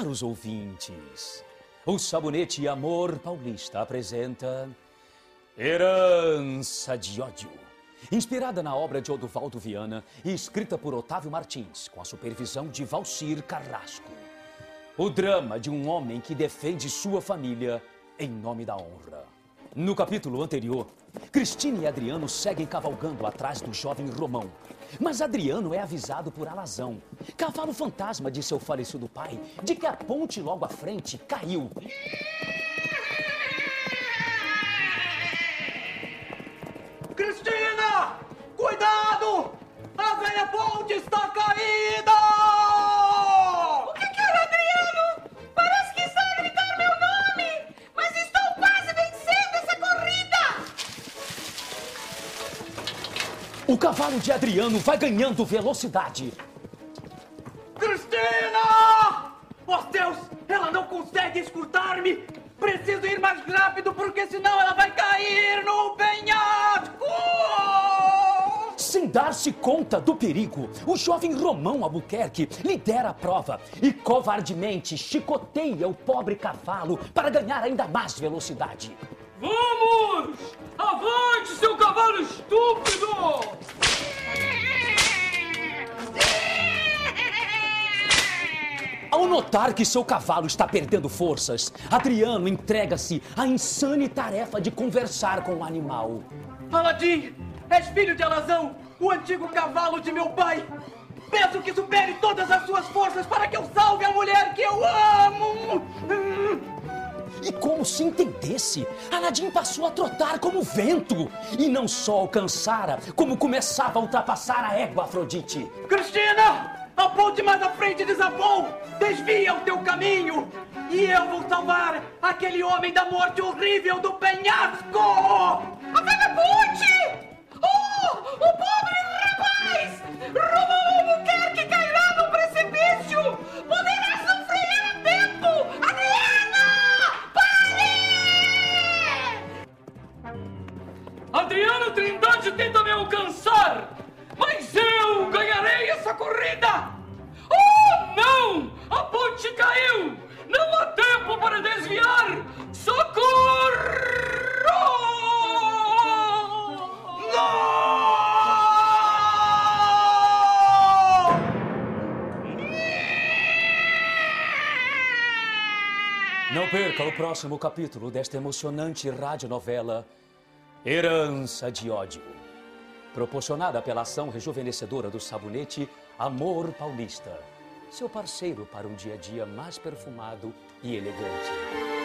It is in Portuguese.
Caros ouvintes, o Sabonete Amor Paulista apresenta Herança de Ódio. Inspirada na obra de Odovaldo Viana e escrita por Otávio Martins, com a supervisão de Valcir Carrasco. O drama de um homem que defende sua família em nome da honra. No capítulo anterior, Cristina e Adriano seguem cavalgando atrás do jovem Romão. Mas Adriano é avisado por Alazão, cavalo fantasma de seu falecido pai, de que a ponte logo à frente caiu. O cavalo de Adriano vai ganhando velocidade. Cristina! Oh Deus! Ela não consegue escutar-me! Preciso ir mais rápido porque senão ela vai cair no penhasco! Sem dar-se conta do perigo, o jovem Romão Albuquerque lidera a prova e covardemente chicoteia o pobre cavalo para ganhar ainda mais velocidade. Vamos! Avante, seu cavalo estúpido! Ao notar que seu cavalo está perdendo forças, Adriano entrega-se à insane tarefa de conversar com o animal. Aladim, és filho de Alazão, o antigo cavalo de meu pai. Peço que supere todas as suas forças para que eu como se entendesse, Aladim passou a trotar como vento. E não só alcançara, como começava a ultrapassar a égua Afrodite. Cristina! A ponte mais à frente desabou! Desvia o teu caminho! E eu vou salvar aquele homem da morte horrível do penhasco! A velha Não perca o próximo capítulo desta emocionante radionovela Herança de Ódio. Proporcionada pela ação rejuvenescedora do sabonete Amor Paulista. Seu parceiro para um dia a dia mais perfumado e elegante.